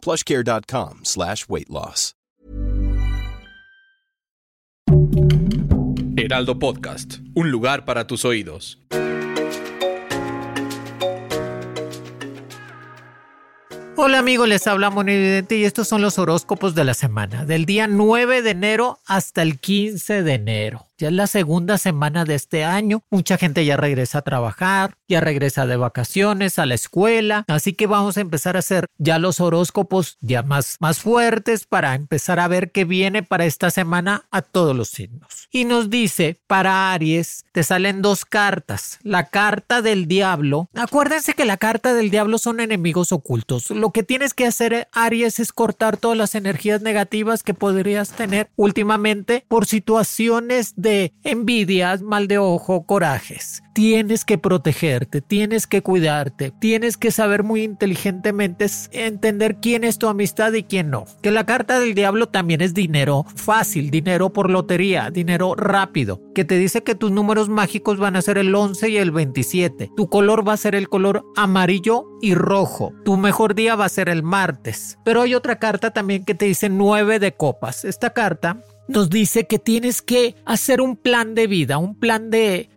plushcare.com slash weight loss. Heraldo Podcast, un lugar para tus oídos. Hola amigos, les habla Evidente y estos son los horóscopos de la semana, del día 9 de enero hasta el 15 de enero. Ya es la segunda semana de este año. Mucha gente ya regresa a trabajar, ya regresa de vacaciones a la escuela. Así que vamos a empezar a hacer ya los horóscopos ya más, más fuertes para empezar a ver qué viene para esta semana a todos los signos. Y nos dice, para Aries, te salen dos cartas. La carta del diablo. Acuérdense que la carta del diablo son enemigos ocultos. Lo que tienes que hacer, Aries, es cortar todas las energías negativas que podrías tener últimamente por situaciones de envidias, mal de ojo, corajes. Tienes que protegerte, tienes que cuidarte, tienes que saber muy inteligentemente entender quién es tu amistad y quién no. Que la carta del diablo también es dinero fácil, dinero por lotería, dinero rápido, que te dice que tus números mágicos van a ser el 11 y el 27. Tu color va a ser el color amarillo y rojo. Tu mejor día va a ser el martes. Pero hay otra carta también que te dice 9 de copas. Esta carta nos dice que tienes que hacer un plan de vida, un plan de,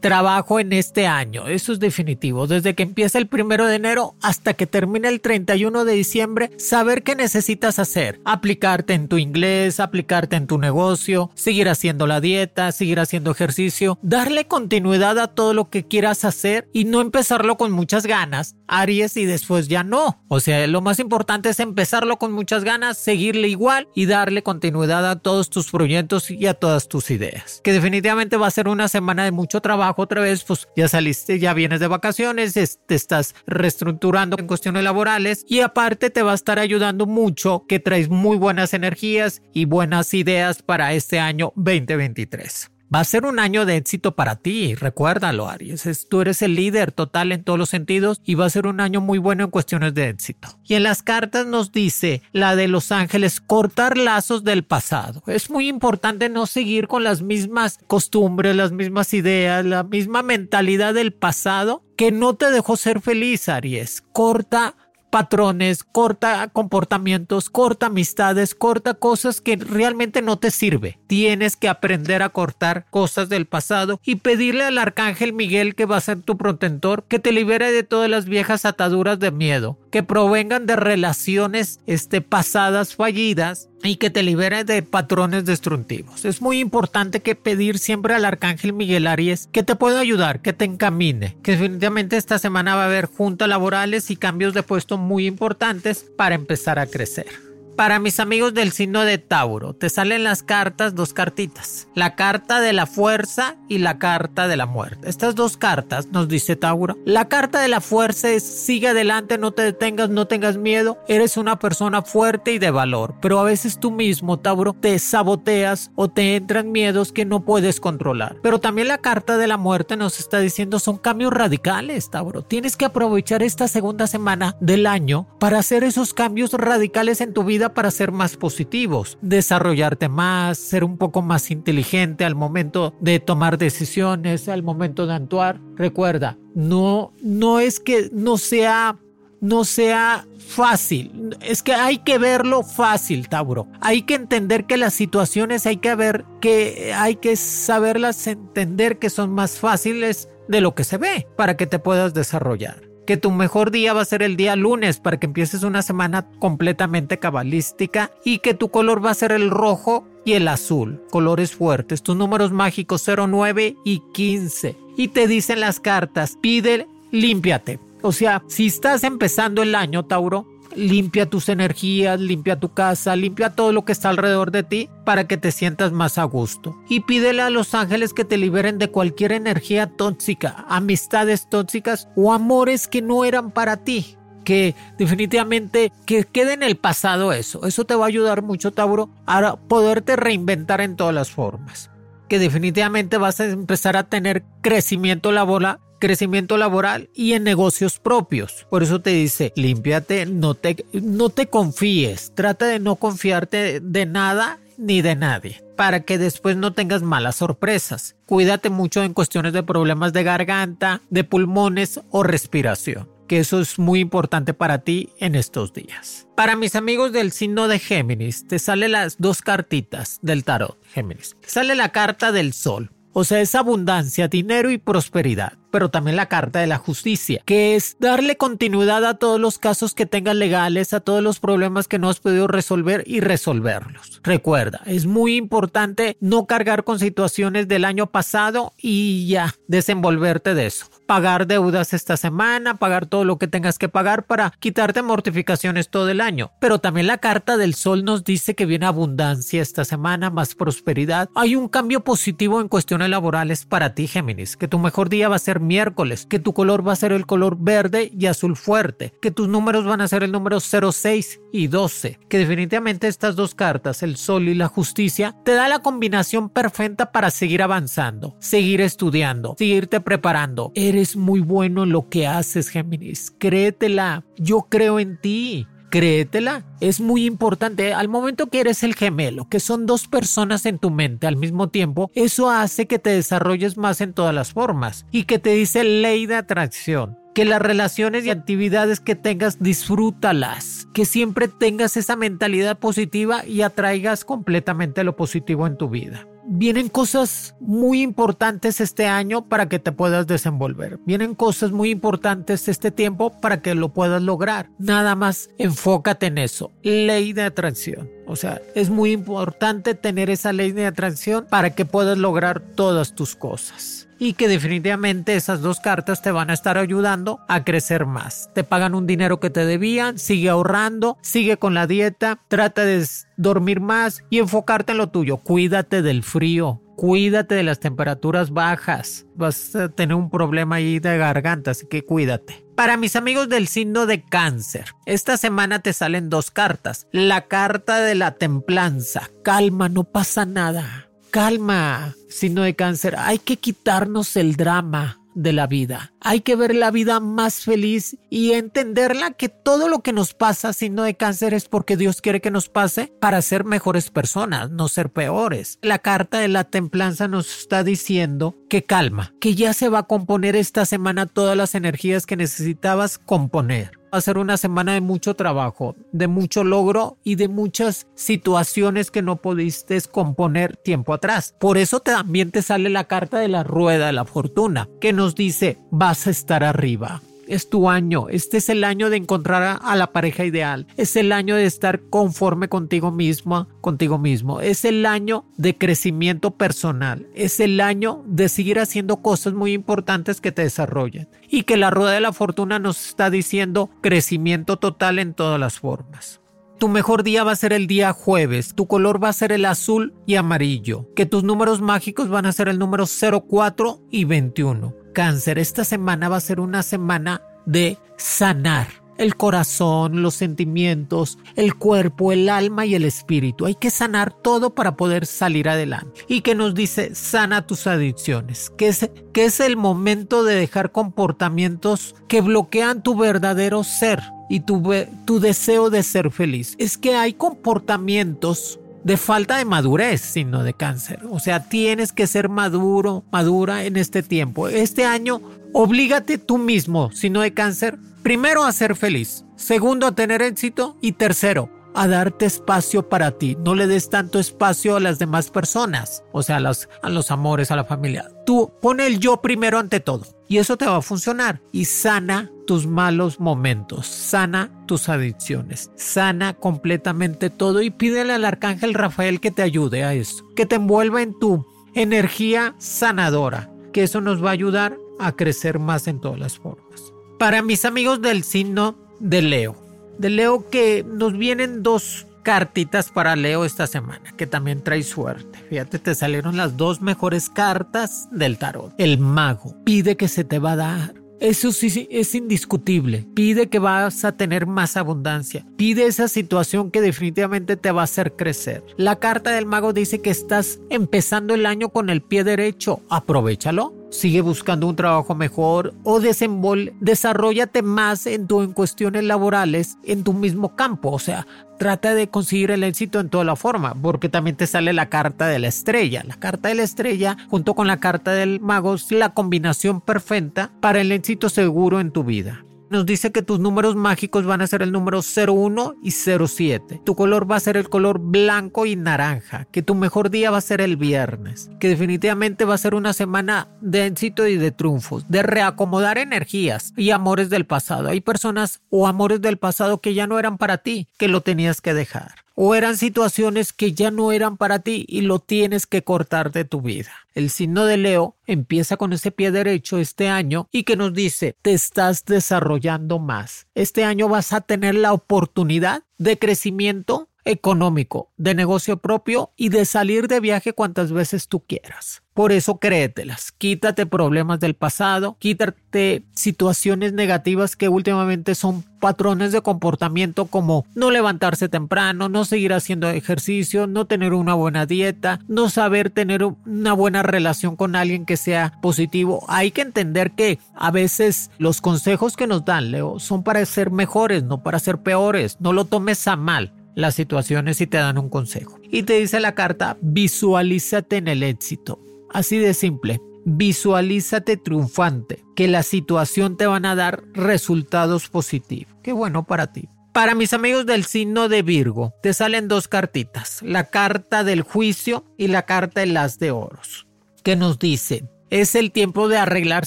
trabajo en este año. Eso es definitivo. Desde que empieza el primero de enero hasta que termine el 31 de diciembre, saber qué necesitas hacer. Aplicarte en tu inglés, aplicarte en tu negocio, seguir haciendo la dieta, seguir haciendo ejercicio, darle continuidad a todo lo que quieras hacer y no empezarlo con muchas ganas, Aries, y después ya no. O sea, lo más importante es empezarlo con muchas ganas, seguirle igual y darle continuidad a todos tus proyectos y a todas tus ideas. Que definitivamente va a ser una semana de mucho trabajo otra vez, pues ya saliste, ya vienes de vacaciones, te estás reestructurando en cuestiones laborales y aparte te va a estar ayudando mucho que traes muy buenas energías y buenas ideas para este año 2023. Va a ser un año de éxito para ti, recuérdalo Aries, tú eres el líder total en todos los sentidos y va a ser un año muy bueno en cuestiones de éxito. Y en las cartas nos dice la de los ángeles, cortar lazos del pasado. Es muy importante no seguir con las mismas costumbres, las mismas ideas, la misma mentalidad del pasado que no te dejó ser feliz, Aries. Corta patrones, corta comportamientos, corta amistades, corta cosas que realmente no te sirve. Tienes que aprender a cortar cosas del pasado y pedirle al arcángel Miguel que va a ser tu protector que te libere de todas las viejas ataduras de miedo, que provengan de relaciones este, pasadas fallidas y que te libere de patrones destructivos. Es muy importante que pedir siempre al arcángel Miguel Aries que te pueda ayudar, que te encamine, que definitivamente esta semana va a haber juntas laborales y cambios de puesto muy importantes para empezar a crecer. Para mis amigos del signo de Tauro, te salen las cartas, dos cartitas. La carta de la fuerza y la carta de la muerte. Estas dos cartas nos dice Tauro. La carta de la fuerza es sigue adelante, no te detengas, no tengas miedo. Eres una persona fuerte y de valor. Pero a veces tú mismo, Tauro, te saboteas o te entran miedos que no puedes controlar. Pero también la carta de la muerte nos está diciendo son cambios radicales, Tauro. Tienes que aprovechar esta segunda semana del año para hacer esos cambios radicales en tu vida para ser más positivos, desarrollarte más, ser un poco más inteligente al momento de tomar decisiones, al momento de actuar. Recuerda, no, no es que no sea no sea fácil. Es que hay que verlo fácil, Tauro. Hay que entender que las situaciones hay que ver que hay que saberlas entender que son más fáciles de lo que se ve para que te puedas desarrollar que tu mejor día va a ser el día lunes para que empieces una semana completamente cabalística y que tu color va a ser el rojo y el azul, colores fuertes, tus números mágicos 09 y 15. Y te dicen las cartas, pide, límpiate. O sea, si estás empezando el año, Tauro, limpia tus energías, limpia tu casa, limpia todo lo que está alrededor de ti para que te sientas más a gusto. Y pídele a los ángeles que te liberen de cualquier energía tóxica, amistades tóxicas o amores que no eran para ti que definitivamente que quede en el pasado eso. Eso te va a ayudar mucho, Tauro, a poderte reinventar en todas las formas. Que definitivamente vas a empezar a tener crecimiento laboral crecimiento laboral y en negocios propios. Por eso te dice, límpiate, no te, no te confíes, trata de no confiarte de nada ni de nadie, para que después no tengas malas sorpresas. Cuídate mucho en cuestiones de problemas de garganta, de pulmones o respiración que eso es muy importante para ti en estos días. Para mis amigos del signo de Géminis, te sale las dos cartitas del tarot, Géminis. Sale la carta del sol, o sea, es abundancia, dinero y prosperidad pero también la Carta de la Justicia, que es darle continuidad a todos los casos que tengas legales, a todos los problemas que no has podido resolver y resolverlos. Recuerda, es muy importante no cargar con situaciones del año pasado y ya desenvolverte de eso pagar deudas esta semana, pagar todo lo que tengas que pagar para quitarte mortificaciones todo el año. Pero también la carta del sol nos dice que viene abundancia esta semana, más prosperidad. Hay un cambio positivo en cuestiones laborales para ti, Géminis, que tu mejor día va a ser miércoles, que tu color va a ser el color verde y azul fuerte, que tus números van a ser el número 06 y 12, que definitivamente estas dos cartas, el sol y la justicia, te da la combinación perfecta para seguir avanzando, seguir estudiando, seguirte preparando. Eres muy bueno en lo que haces, Géminis. Créetela. Yo creo en ti. Créetela. Es muy importante. Al momento que eres el gemelo, que son dos personas en tu mente al mismo tiempo, eso hace que te desarrolles más en todas las formas y que te dice ley de atracción que las relaciones y actividades que tengas disfrútalas, que siempre tengas esa mentalidad positiva y atraigas completamente lo positivo en tu vida vienen cosas muy importantes este año para que te puedas desenvolver. Vienen cosas muy importantes este tiempo para que lo puedas lograr. Nada más enfócate en eso. Ley de atracción. O sea, es muy importante tener esa ley de atracción para que puedas lograr todas tus cosas y que definitivamente esas dos cartas te van a estar ayudando a crecer más. Te pagan un dinero que te debían, sigue ahorrando, sigue con la dieta, trata de dormir más y enfocarte en lo tuyo. Cuídate del frío, cuídate de las temperaturas bajas. Vas a tener un problema ahí de garganta, así que cuídate. Para mis amigos del signo de cáncer, esta semana te salen dos cartas. La carta de la templanza. Calma, no pasa nada calma, signo de cáncer. Hay que quitarnos el drama de la vida. Hay que ver la vida más feliz y entenderla que todo lo que nos pasa, signo de cáncer, es porque Dios quiere que nos pase para ser mejores personas, no ser peores. La carta de la templanza nos está diciendo que calma, que ya se va a componer esta semana todas las energías que necesitabas componer va a ser una semana de mucho trabajo, de mucho logro y de muchas situaciones que no pudiste componer tiempo atrás. Por eso también te sale la carta de la rueda de la fortuna, que nos dice vas a estar arriba es tu año. Este es el año de encontrar a, la pareja ideal. Es el año de estar conforme contigo mismo, contigo mismo. Es el año de crecimiento personal. Es el año de seguir haciendo cosas muy importantes que te desarrollen. Y que la rueda de la fortuna nos está diciendo crecimiento total en todas las formas. Tu mejor día va a ser el día jueves. Tu color va a ser el azul y amarillo. Que tus números mágicos van a ser el número 04 y 21 cáncer, esta semana va a ser una semana de sanar el corazón, los sentimientos, el cuerpo, el alma y el espíritu. Hay que sanar todo para poder salir adelante. Y que nos dice, sana tus adicciones, que es, que es el momento de dejar comportamientos que bloquean tu verdadero ser y tu, tu deseo de ser feliz. Es que hay comportamientos de falta de madurez, sino de cáncer. O sea, tienes que ser maduro, madura en este tiempo. Este año, oblígate tú mismo, sino de cáncer, primero a ser feliz, segundo a tener éxito y tercero a darte espacio para ti. No le des tanto espacio a las demás personas, o sea, a los, amores, a la familia. Tú pone el yo primero ante todo y eso te va a funcionar y sana tus malos momentos, sana tus adicciones, sana completamente todo y pídele al arcángel Rafael que te ayude a eso, que te envuelva en tu energía sanadora, que eso nos va a ayudar a crecer más en todas las formas. Para mis amigos del signo de Leo, de Leo que nos vienen dos cartitas para Leo esta semana, que también trae suerte. Fíjate, te salieron las dos mejores cartas del tarot. El mago pide que se te va a dar Eso sí es indiscutible. Pide que vas a tener más abundancia. Pide esa situación que definitivamente te va a hacer crecer. La carta del mago dice que estás empezando el año con el pie derecho. Aprovechalo sigue buscando un trabajo mejor o desarrollate más en, tu, en cuestiones laborales en tu mismo campo. O sea, trata de conseguir el éxito en toda la forma, porque también te sale la carta de la estrella. La carta de la estrella junto con la carta del mago es la combinación perfecta para el éxito seguro en tu vida. Nos dice que tus números mágicos van a ser el número 01 y 07. Tu color va a ser el color blanco y naranja. Que tu mejor día va a ser el viernes. Que definitivamente va a ser una semana de éxito y de triunfos. De reacomodar energías y amores del pasado. Hay personas o amores del pasado que ya no eran para ti, que lo tenías que dejar o eran situaciones que ya no eran para ti y lo tienes que cortar de tu vida. El signo de Leo empieza con ese pie derecho este año y que nos dice, te estás desarrollando más. Este año vas a tener la oportunidad de crecimiento económico, de negocio propio y de salir de viaje cuantas veces tú quieras. Por eso créetelas, quítate problemas del pasado, quítate situaciones negativas que últimamente son patrones de comportamiento como no levantarse temprano, no seguir haciendo ejercicio, no tener una buena dieta, no saber tener una buena relación con alguien que sea positivo. Hay que entender que a veces los consejos que nos dan, Leo, son para ser mejores, no para ser peores. No lo tomes a mal las situaciones y te dan un consejo. Y te dice la carta, visualízate en el éxito. Así de simple. Visualízate triunfante, que la situación te van a dar resultados positivos. Qué bueno para ti. Para mis amigos del signo de Virgo, te salen dos cartitas, la carta del juicio y la carta de las de oros, que nos dicen, es el tiempo de arreglar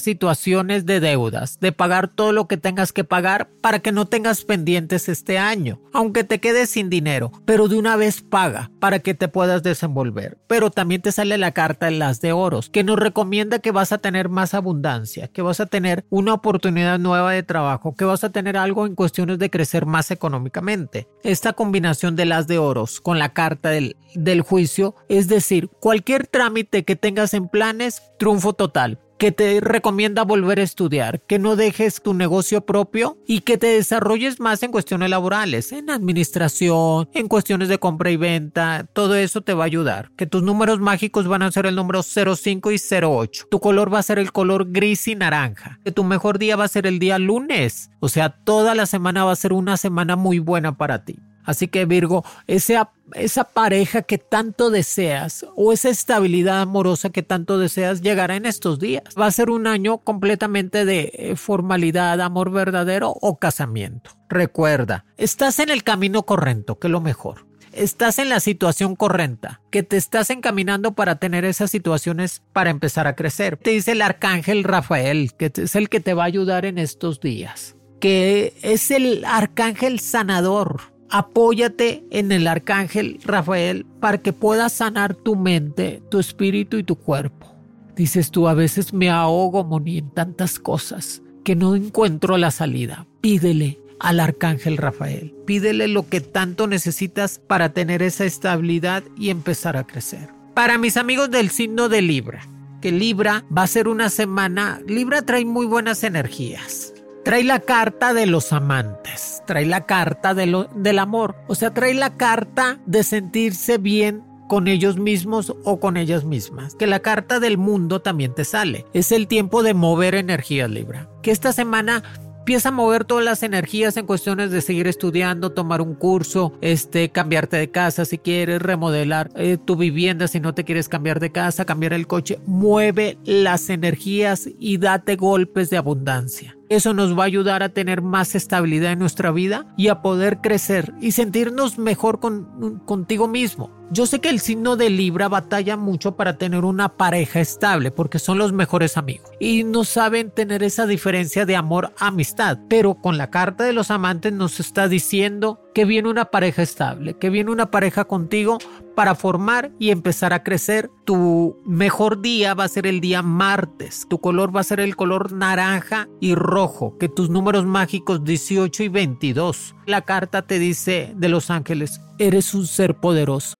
situaciones de deudas, de pagar todo lo que tengas que pagar para que no tengas pendientes este año, aunque te quedes sin dinero, pero de una vez paga para que te puedas desenvolver. Pero también te sale la carta en las de oros, que nos recomienda que vas a tener más abundancia, que vas a tener una oportunidad nueva de trabajo, que vas a tener algo en cuestiones de crecer más económicamente. Esta combinación de las de oros con la carta del, del juicio, es decir, cualquier trámite que tengas en planes, triunfo total, que te recomienda volver a estudiar, que no dejes tu negocio propio y que te desarrolles más en cuestiones laborales, en administración, en cuestiones de compra y venta, todo eso te va a ayudar. Que tus números mágicos van a ser el número 05 y 08. Tu color va a ser el color gris y naranja. Que tu mejor día va a ser el día lunes. O sea, toda la semana va a ser una semana muy buena para ti. Así que Virgo, esa, pareja que tanto deseas o esa estabilidad amorosa que tanto deseas llegará en estos días. Va a ser un año completamente de eh, formalidad, amor verdadero o casamiento. Recuerda, estás en el camino correcto, que es lo mejor. Estás en la situación correcta, que te estás encaminando para tener esas situaciones para empezar a crecer. Te dice el arcángel Rafael, que es el que te va a ayudar en estos días, que es el arcángel sanador, apóyate en el arcángel Rafael para que puedas sanar tu mente, tu espíritu y tu cuerpo. Dices tú, a veces me ahogo, Moni, en tantas cosas que no encuentro la salida. Pídele al arcángel Rafael. Pídele lo que tanto necesitas para tener esa estabilidad y empezar a crecer. Para mis amigos del signo de Libra, que Libra va a ser una semana, Libra trae muy buenas energías Trae la carta de los amantes, trae la carta del amor, o sea, trae la carta de sentirse bien con ellos mismos o con ellas mismas. Que la carta del mundo también te sale. Es el tiempo de mover energías, Libra. Que esta semana empieza a mover todas las energías en cuestiones de seguir estudiando, tomar un curso, este, cambiarte de casa si quieres, remodelar eh, tu vivienda si no te quieres cambiar de casa, cambiar el coche. Mueve las energías y date golpes de abundancia. Eso nos va a ayudar a tener más estabilidad en nuestra vida y a poder crecer y sentirnos mejor con, contigo mismo. Yo sé que el signo de Libra batalla mucho para tener una pareja estable porque son los mejores amigos y no saben tener esa diferencia de amor-amistad, pero con la carta de los amantes nos está diciendo que viene una pareja estable, que viene una pareja contigo para formar y empezar a crecer. Tu mejor día va a ser el día martes. Tu color va a ser el color naranja y rojo, que tus números mágicos 18 y 22. La carta te dice de los ángeles, eres un ser poderoso.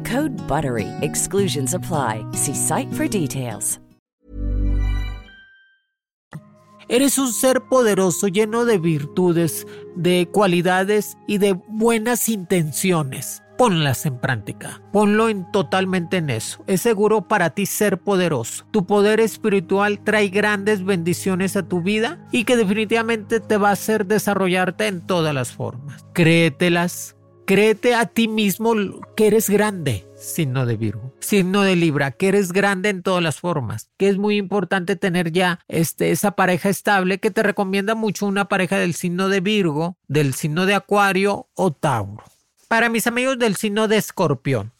Code BUTTERY. Exclusions apply. See site for details. Eres un ser poderoso, lleno de virtudes, de cualidades y de buenas intenciones. Ponlas en práctica. Ponlo en totalmente en eso. Es seguro para ti ser poderoso. Tu poder espiritual trae grandes bendiciones a tu vida y que definitivamente te va a hacer desarrollarte en todas las formas. Créetelas, Créete a ti mismo que eres grande, signo de Virgo, signo de Libra, que eres grande en todas las formas, que es muy importante tener ya este, esa pareja estable que te recomienda mucho una pareja del signo de Virgo, del signo de Acuario o Tauro. Para mis amigos del signo de Escorpión,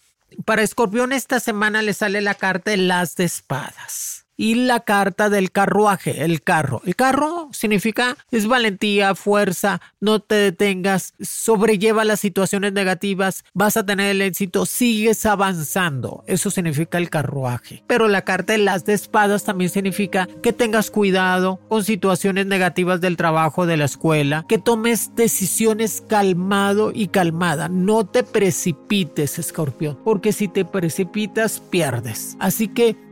para Escorpión esta semana le sale la carta de las de espadas y la carta del carruaje, el carro. El carro significa es valentía, fuerza, no te detengas, sobrelleva las situaciones negativas, vas a tener el éxito, sigues avanzando. Eso significa el carruaje. Pero la carta de las de espadas también significa que tengas cuidado con situaciones negativas del trabajo, de la escuela, que tomes decisiones calmado y calmada. No te precipites, escorpión, porque si te precipitas pierdes. Así que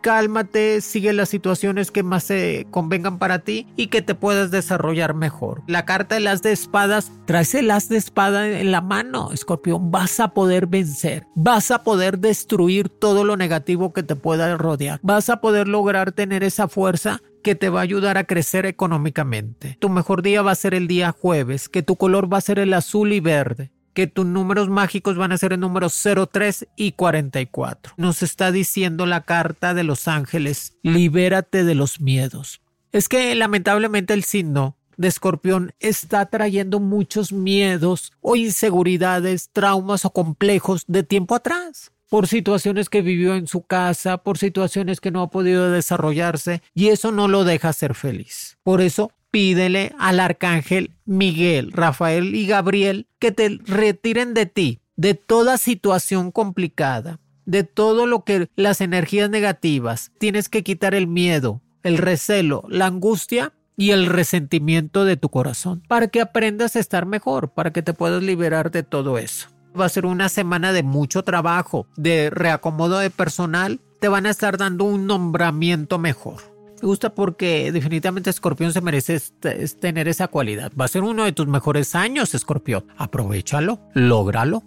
cálmate, sigue las situaciones que más se convengan para ti y que te puedas desarrollar mejor. La carta de las de espadas, traes el as de espada en la mano, escorpión, vas a poder vencer, vas a poder destruir todo lo negativo que te pueda rodear, vas a poder lograr tener esa fuerza que te va a ayudar a crecer económicamente. Tu mejor día va a ser el día jueves, que tu color va a ser el azul y verde, que tus números mágicos van a ser el número 03 y 44. Nos está diciendo la carta de los ángeles, libérate de los miedos. Es que lamentablemente el signo de escorpión está trayendo muchos miedos o inseguridades, traumas o complejos de tiempo atrás por situaciones que vivió en su casa, por situaciones que no ha podido desarrollarse y eso no lo deja ser feliz. Por eso pídele al arcángel Miguel, Rafael y Gabriel que te retiren de ti, de toda situación complicada, de todo lo que las energías negativas. Tienes que quitar el miedo, el recelo, la angustia y el resentimiento de tu corazón para que aprendas a estar mejor, para que te puedas liberar de todo eso. Va a ser una semana de mucho trabajo, de reacomodo de personal. Te van a estar dando un nombramiento mejor. Me gusta porque definitivamente Escorpión se merece tener esa cualidad. Va a ser uno de tus mejores años, Escorpión. Aprovechalo, lógralo.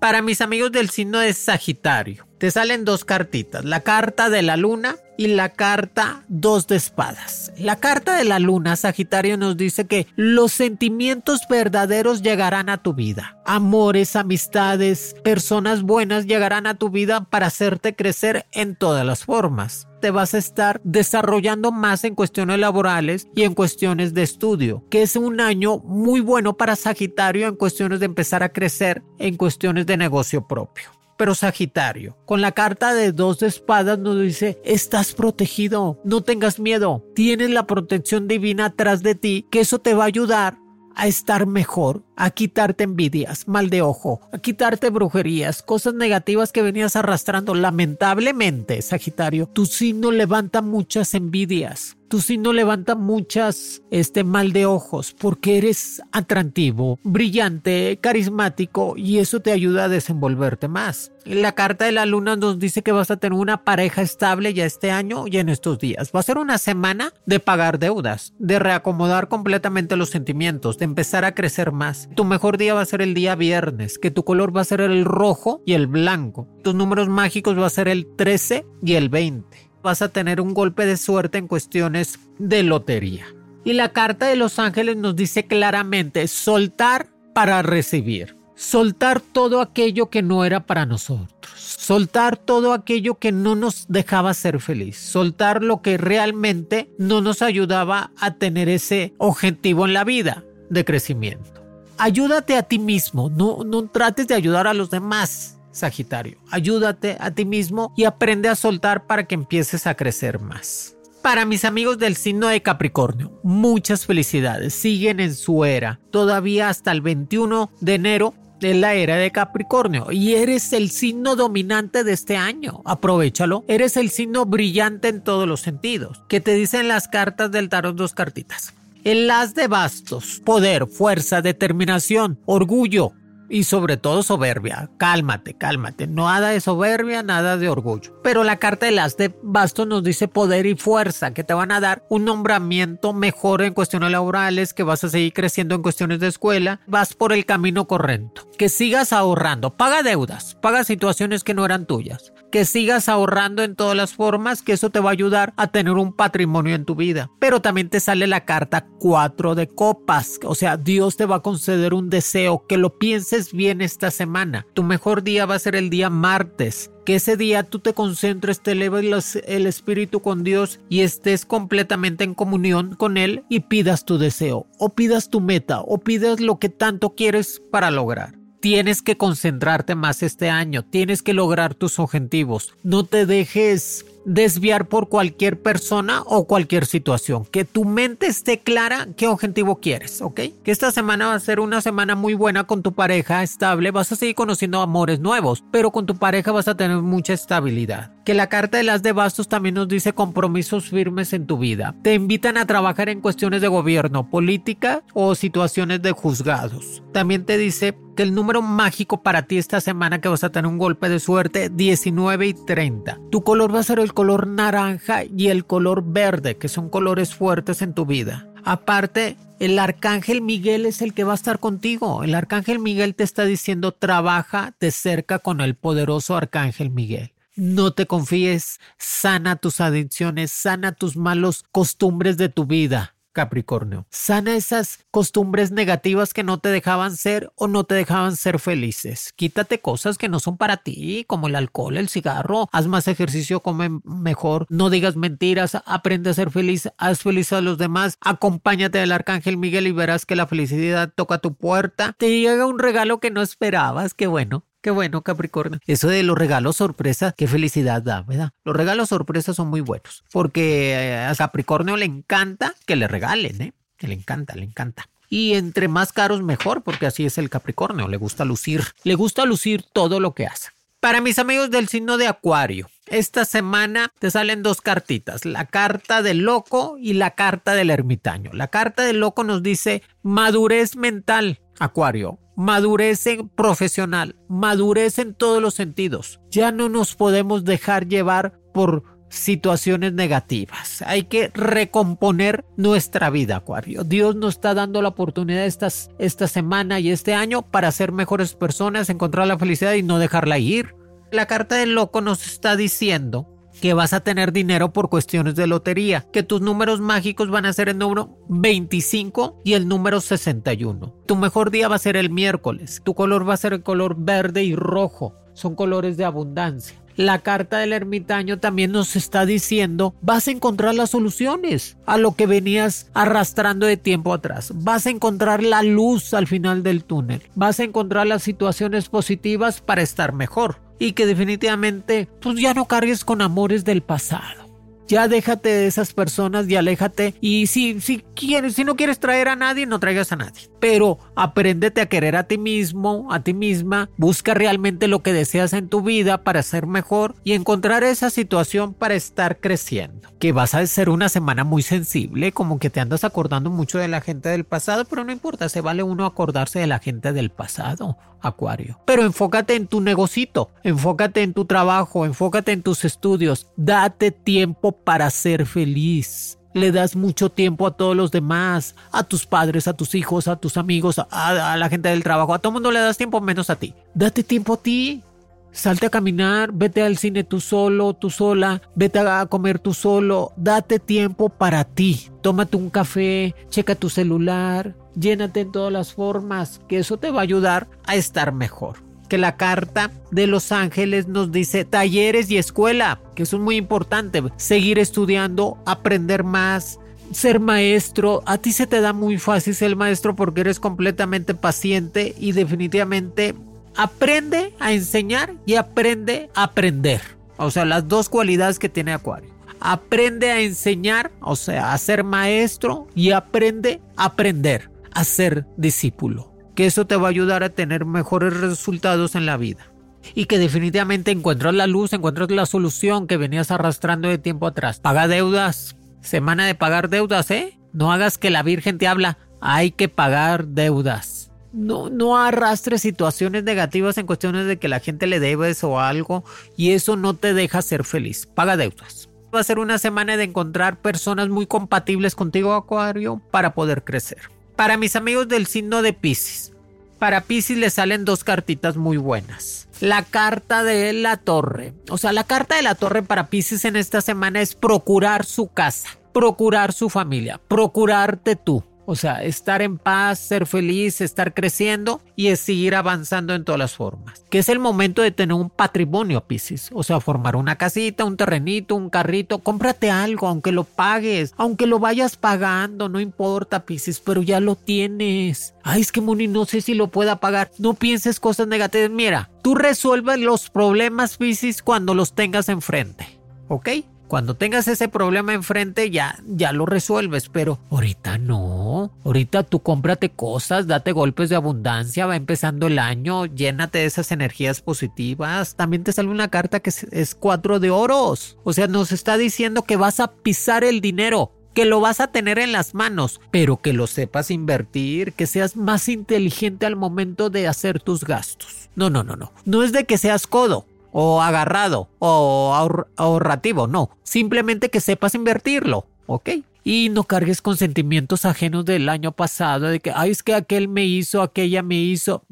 Para mis amigos del signo de Sagitario, te salen dos cartitas, la carta de la luna y la carta dos de espadas. La carta de la luna, Sagitario, nos dice que los sentimientos verdaderos llegarán a tu vida. Amores, amistades, personas buenas llegarán a tu vida para hacerte crecer en todas las formas te vas a estar desarrollando más en cuestiones laborales y en cuestiones de estudio, que es un año muy bueno para Sagitario en cuestiones de empezar a crecer en cuestiones de negocio propio pero Sagitario. Con la carta de dos de espadas nos dice, estás protegido, no tengas miedo, tienes la protección divina atrás de ti, que eso te va a ayudar a estar mejor a quitarte envidias, mal de ojo, a quitarte brujerías, cosas negativas que venías arrastrando. Lamentablemente, Sagitario, tu signo levanta muchas envidias. Tu signo levanta muchas este mal de ojos porque eres atractivo, brillante, carismático y eso te ayuda a desenvolverte más. La carta de la luna nos dice que vas a tener una pareja estable ya este año y en estos días. Va a ser una semana de pagar deudas, de reacomodar completamente los sentimientos, de empezar a crecer más. Tu mejor día va a ser el día viernes, que tu color va a ser el rojo y el blanco. Tus números mágicos va a ser el 13 y el 20 vas a tener un golpe de suerte en cuestiones de lotería. Y la carta de los ángeles nos dice claramente soltar para recibir. Soltar todo aquello que no era para nosotros. Soltar todo aquello que no nos dejaba ser feliz. Soltar lo que realmente no nos ayudaba a tener ese objetivo en la vida de crecimiento. Ayúdate a ti mismo, no, no trates de ayudar a los demás. Sagitario. Ayúdate a ti mismo y aprende a soltar para que empieces a crecer más. Para mis amigos del signo de Capricornio, muchas felicidades. Siguen en su era. Todavía hasta el 21 de enero de la era de Capricornio y eres el signo dominante de este año. Aprovechalo. Eres el signo brillante en todos los sentidos. Que te dicen las cartas del tarot dos cartitas. El as de bastos, poder, fuerza, determinación, orgullo, y sobre todo soberbia. Cálmate, cálmate. Nada de soberbia, nada de orgullo. Pero la carta de las de bastos nos dice poder y fuerza, que te van a dar un nombramiento mejor en cuestiones laborales, que vas a seguir creciendo en cuestiones de escuela, vas por el camino correcto. Que sigas ahorrando, paga deudas, paga situaciones que no eran tuyas. Que sigas ahorrando en todas las formas, que eso te va a ayudar a tener un patrimonio en tu vida. Pero también te sale la carta 4 de copas, o sea, Dios te va a conceder un deseo, que lo pienses bien esta semana. Tu mejor día va a ser el día martes. Que ese día tú te concentres, te eleves el espíritu con Dios y estés completamente en comunión con Él y pidas tu deseo, o pidas tu meta, o pidas lo que tanto quieres para lograr. Tienes que concentrarte más este año, tienes que lograr tus objetivos. No te dejes desviar por cualquier persona o cualquier situación. Que tu mente esté clara qué objetivo quieres, ¿ok? Que esta semana va a ser una semana muy buena con tu pareja estable. Vas a seguir conociendo amores nuevos, pero con tu pareja vas a tener mucha estabilidad. Que la carta de las de bastos también nos dice compromisos firmes en tu vida. Te invitan a trabajar en cuestiones de gobierno, política o situaciones de juzgados. También te dice que el número mágico para ti esta semana que vas a tener un golpe de suerte 19 y 30. Tu color va a ser el color naranja y el color verde, que son colores fuertes en tu vida. Aparte, el arcángel Miguel es el que va a estar contigo. El arcángel Miguel te está diciendo trabaja de cerca con el poderoso arcángel Miguel. No te confíes, sana tus adicciones, sana tus malos costumbres de tu vida. Capricornio. Sana esas costumbres negativas que no te dejaban ser o no te dejaban ser felices. Quítate cosas que no son para ti, como el alcohol, el cigarro. Haz más ejercicio, come mejor, no digas mentiras, aprende a ser feliz, haz feliz a los demás. Acompáñate del Arcángel Miguel y verás que la felicidad toca tu puerta. Te llega un regalo que no esperabas. Qué bueno. Qué bueno, Capricornio. Eso de los regalos sorpresa, qué felicidad da, ¿verdad? Los regalos sorpresa son muy buenos, porque eh, a Capricornio le encanta que le regalen, ¿eh? Que le encanta, le encanta. Y entre más caros mejor, porque así es el Capricornio, le gusta lucir, le gusta lucir todo lo que hace. Para mis amigos del signo de Acuario, esta semana te salen dos cartitas, la carta del loco y la carta del ermitaño. La carta del loco nos dice madurez mental, Acuario, madurez profesional, madurez en todos los sentidos. Ya no nos podemos dejar llevar por situaciones negativas. Hay que recomponer nuestra vida, Acuario. Dios nos está dando la oportunidad estas, esta semana y este año para ser mejores personas, encontrar la felicidad y no dejarla ir. La carta del loco nos está diciendo que vas a tener dinero por cuestiones de lotería, que tus números mágicos van a ser el número 25 y el número 61. Tu mejor día va a ser el miércoles, tu color va a ser el color verde y rojo, son colores de abundancia. La carta del ermitaño también nos está diciendo, vas a encontrar las soluciones a lo que venías arrastrando de tiempo atrás. Vas a encontrar la luz al final del túnel. Vas a encontrar las situaciones positivas para estar mejor y que definitivamente pues ya no cargues con amores del pasado. Ya déjate de esas personas y aléjate. Y si, si quieres, si no quieres traer a nadie, no traigas a nadie. Pero apréndete a querer a ti mismo, a ti misma. Busca realmente lo que deseas en tu vida para ser mejor y encontrar esa situación para estar creciendo. Que vas a ser una semana muy sensible, como que te andas acordando mucho de la gente del pasado, pero no importa, se vale uno acordarse de la gente del pasado, Acuario. Pero enfócate en tu negocito, enfócate en tu trabajo, enfócate en tus estudios. Date tiempo para ser feliz. Le das mucho tiempo a todos los demás, a tus padres, a tus hijos, a tus amigos, a, la gente del trabajo. A todo mundo le das tiempo menos a ti. Date tiempo a ti. Salte a caminar, vete al cine tú solo, tú sola, vete a comer tú solo, date tiempo para ti. Tómate un café, checa tu celular, llénate en todas las formas, que eso te va a ayudar a estar mejor que la carta de los ángeles nos dice talleres y escuela, que eso es muy importante, seguir estudiando, aprender más, ser maestro, a ti se te da muy fácil ser maestro porque eres completamente paciente y definitivamente aprende a enseñar y aprende a aprender. O sea, las dos cualidades que tiene Acuario. Aprende a enseñar, o sea, a ser maestro y aprende a aprender, a ser discípulo que eso te va a ayudar a tener mejores resultados en la vida. Y que definitivamente encuentras la luz, encuentras la solución que venías arrastrando de tiempo atrás. Paga deudas. Semana de pagar deudas, ¿eh? No hagas que la Virgen te habla. Hay que pagar deudas. No, no arrastres situaciones negativas en cuestiones de que la gente le debes o algo y eso no te deja ser feliz. Paga deudas. Va a ser una semana de encontrar personas muy compatibles contigo, Acuario, para poder crecer. Para mis amigos del signo de Pisces, para Pisces le salen dos cartitas muy buenas. La carta de la torre. O sea, la carta de la torre para Pisces en esta semana es procurar su casa, procurar su familia, procurarte tú. O sea, estar en paz, ser feliz, estar creciendo y es seguir avanzando en todas las formas. Que es el momento de tener un patrimonio, Piscis. O sea, formar una casita, un terrenito, un carrito. Cómprate algo, aunque lo pagues, aunque lo vayas pagando, no importa, Piscis, pero ya lo tienes. Ay, es que Moni, no sé si lo pueda pagar. No pienses cosas negativas. Mira, tú resuelves los problemas, Piscis, cuando los tengas enfrente. ¿Ok? Cuando tengas ese problema enfrente ya, ya lo resuelves, pero ahorita no. Ahorita tú cómprate cosas, date golpes de abundancia, va empezando el año, llénate de esas energías positivas. También te sale una carta que es, cuatro de oros. O sea, nos está diciendo que vas a pisar el dinero que lo vas a tener en las manos, pero que lo sepas invertir, que seas más inteligente al momento de hacer tus gastos. No, no, no, no. No es de que seas codo, o agarrado o ahorrativo, no, simplemente que sepas invertirlo, ¿ok? Y no cargues con sentimientos ajenos del año pasado, de que, ay, es que aquel me hizo, aquella me hizo,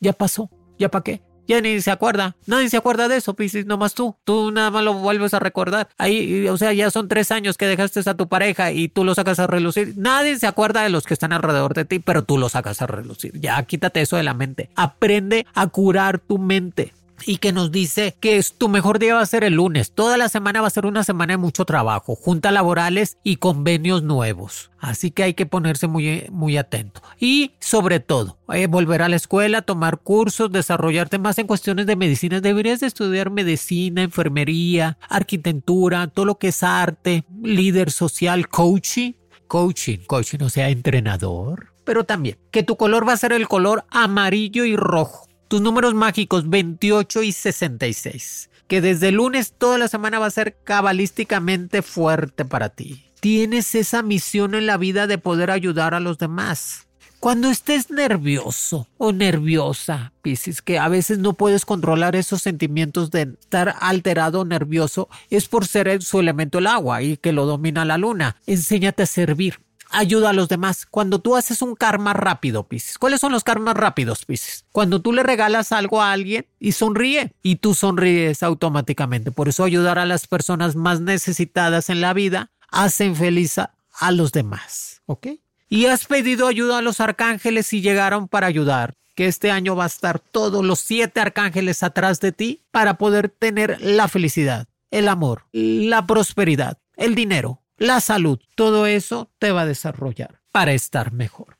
ya pasó, ya para qué. Ya ni se acuerda, nadie se acuerda de eso, Piscis, nomás tú. Tú nada más lo vuelves a recordar. Ahí, o sea, ya son tres años que dejaste a tu pareja y tú lo sacas a relucir. Nadie se acuerda de los que están alrededor de ti, pero tú lo sacas a relucir. Ya quítate eso de la mente. Aprende a curar tu mente y que nos dice que tu mejor día va a ser el lunes. Toda la semana va a ser una semana de mucho trabajo, juntas laborales y convenios nuevos. Así que hay que ponerse muy, muy atento. Y sobre todo, eh, volver a la escuela, tomar cursos, desarrollarte más en cuestiones de medicina. Deberías de estudiar medicina, enfermería, arquitectura, todo lo que es arte, líder social, coaching. Coaching, coaching, o sea, entrenador. Pero también que tu color va a ser el color amarillo y rojo tus números mágicos 28 y 66. Que desde el lunes toda la semana va a ser cabalísticamente fuerte para ti. Tienes esa misión en la vida de poder ayudar a los demás. Cuando estés nervioso o nerviosa, Piscis, que a veces no puedes controlar esos sentimientos de estar alterado o nervioso, es por ser su elemento el agua y que lo domina la luna. Enséñate a servir ayuda a los demás. Cuando tú haces un karma rápido, Pisces. ¿Cuáles son los karmas rápidos, Pisces? Cuando tú le regalas algo a alguien y sonríe y tú sonríes automáticamente. Por eso ayudar a las personas más necesitadas en la vida hacen feliz a, a los demás. ¿Ok? Y has pedido ayuda a los arcángeles y llegaron para ayudar que este año va a estar todos los siete arcángeles atrás de ti para poder tener la felicidad, el amor, la prosperidad, el dinero, la salud, todo eso te va a desarrollar para estar mejor.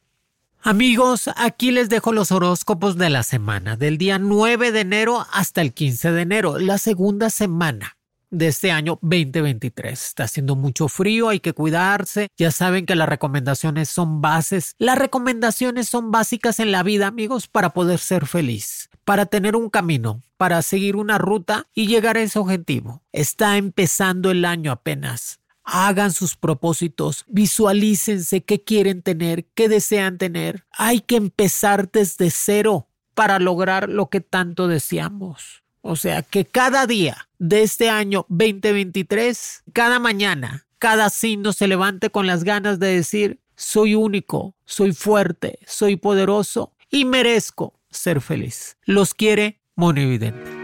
Amigos, aquí les dejo los horóscopos de la semana, del día 9 de enero hasta el 15 de enero, la segunda semana de este año 2023. Está haciendo mucho frío, hay que cuidarse. Ya saben que las recomendaciones son bases. Las recomendaciones son básicas en la vida, amigos, para poder ser feliz, para tener un camino, para seguir una ruta y llegar a ese objetivo. Está empezando el año apenas. Hagan sus propósitos, visualícense qué quieren tener, qué desean tener. Hay que empezar desde cero para lograr lo que tanto deseamos. O sea, que cada día de este año 2023, cada mañana, cada signo se levante con las ganas de decir, soy único, soy fuerte, soy poderoso y merezco ser feliz. Los quiere Monividente.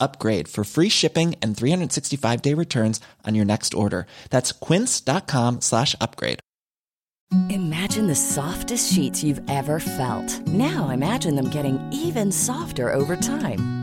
upgrade for free shipping and 365 day returns on your next order. That's quince.com slash upgrade. Imagine the softest sheets you've ever felt. Now imagine them getting even softer over time.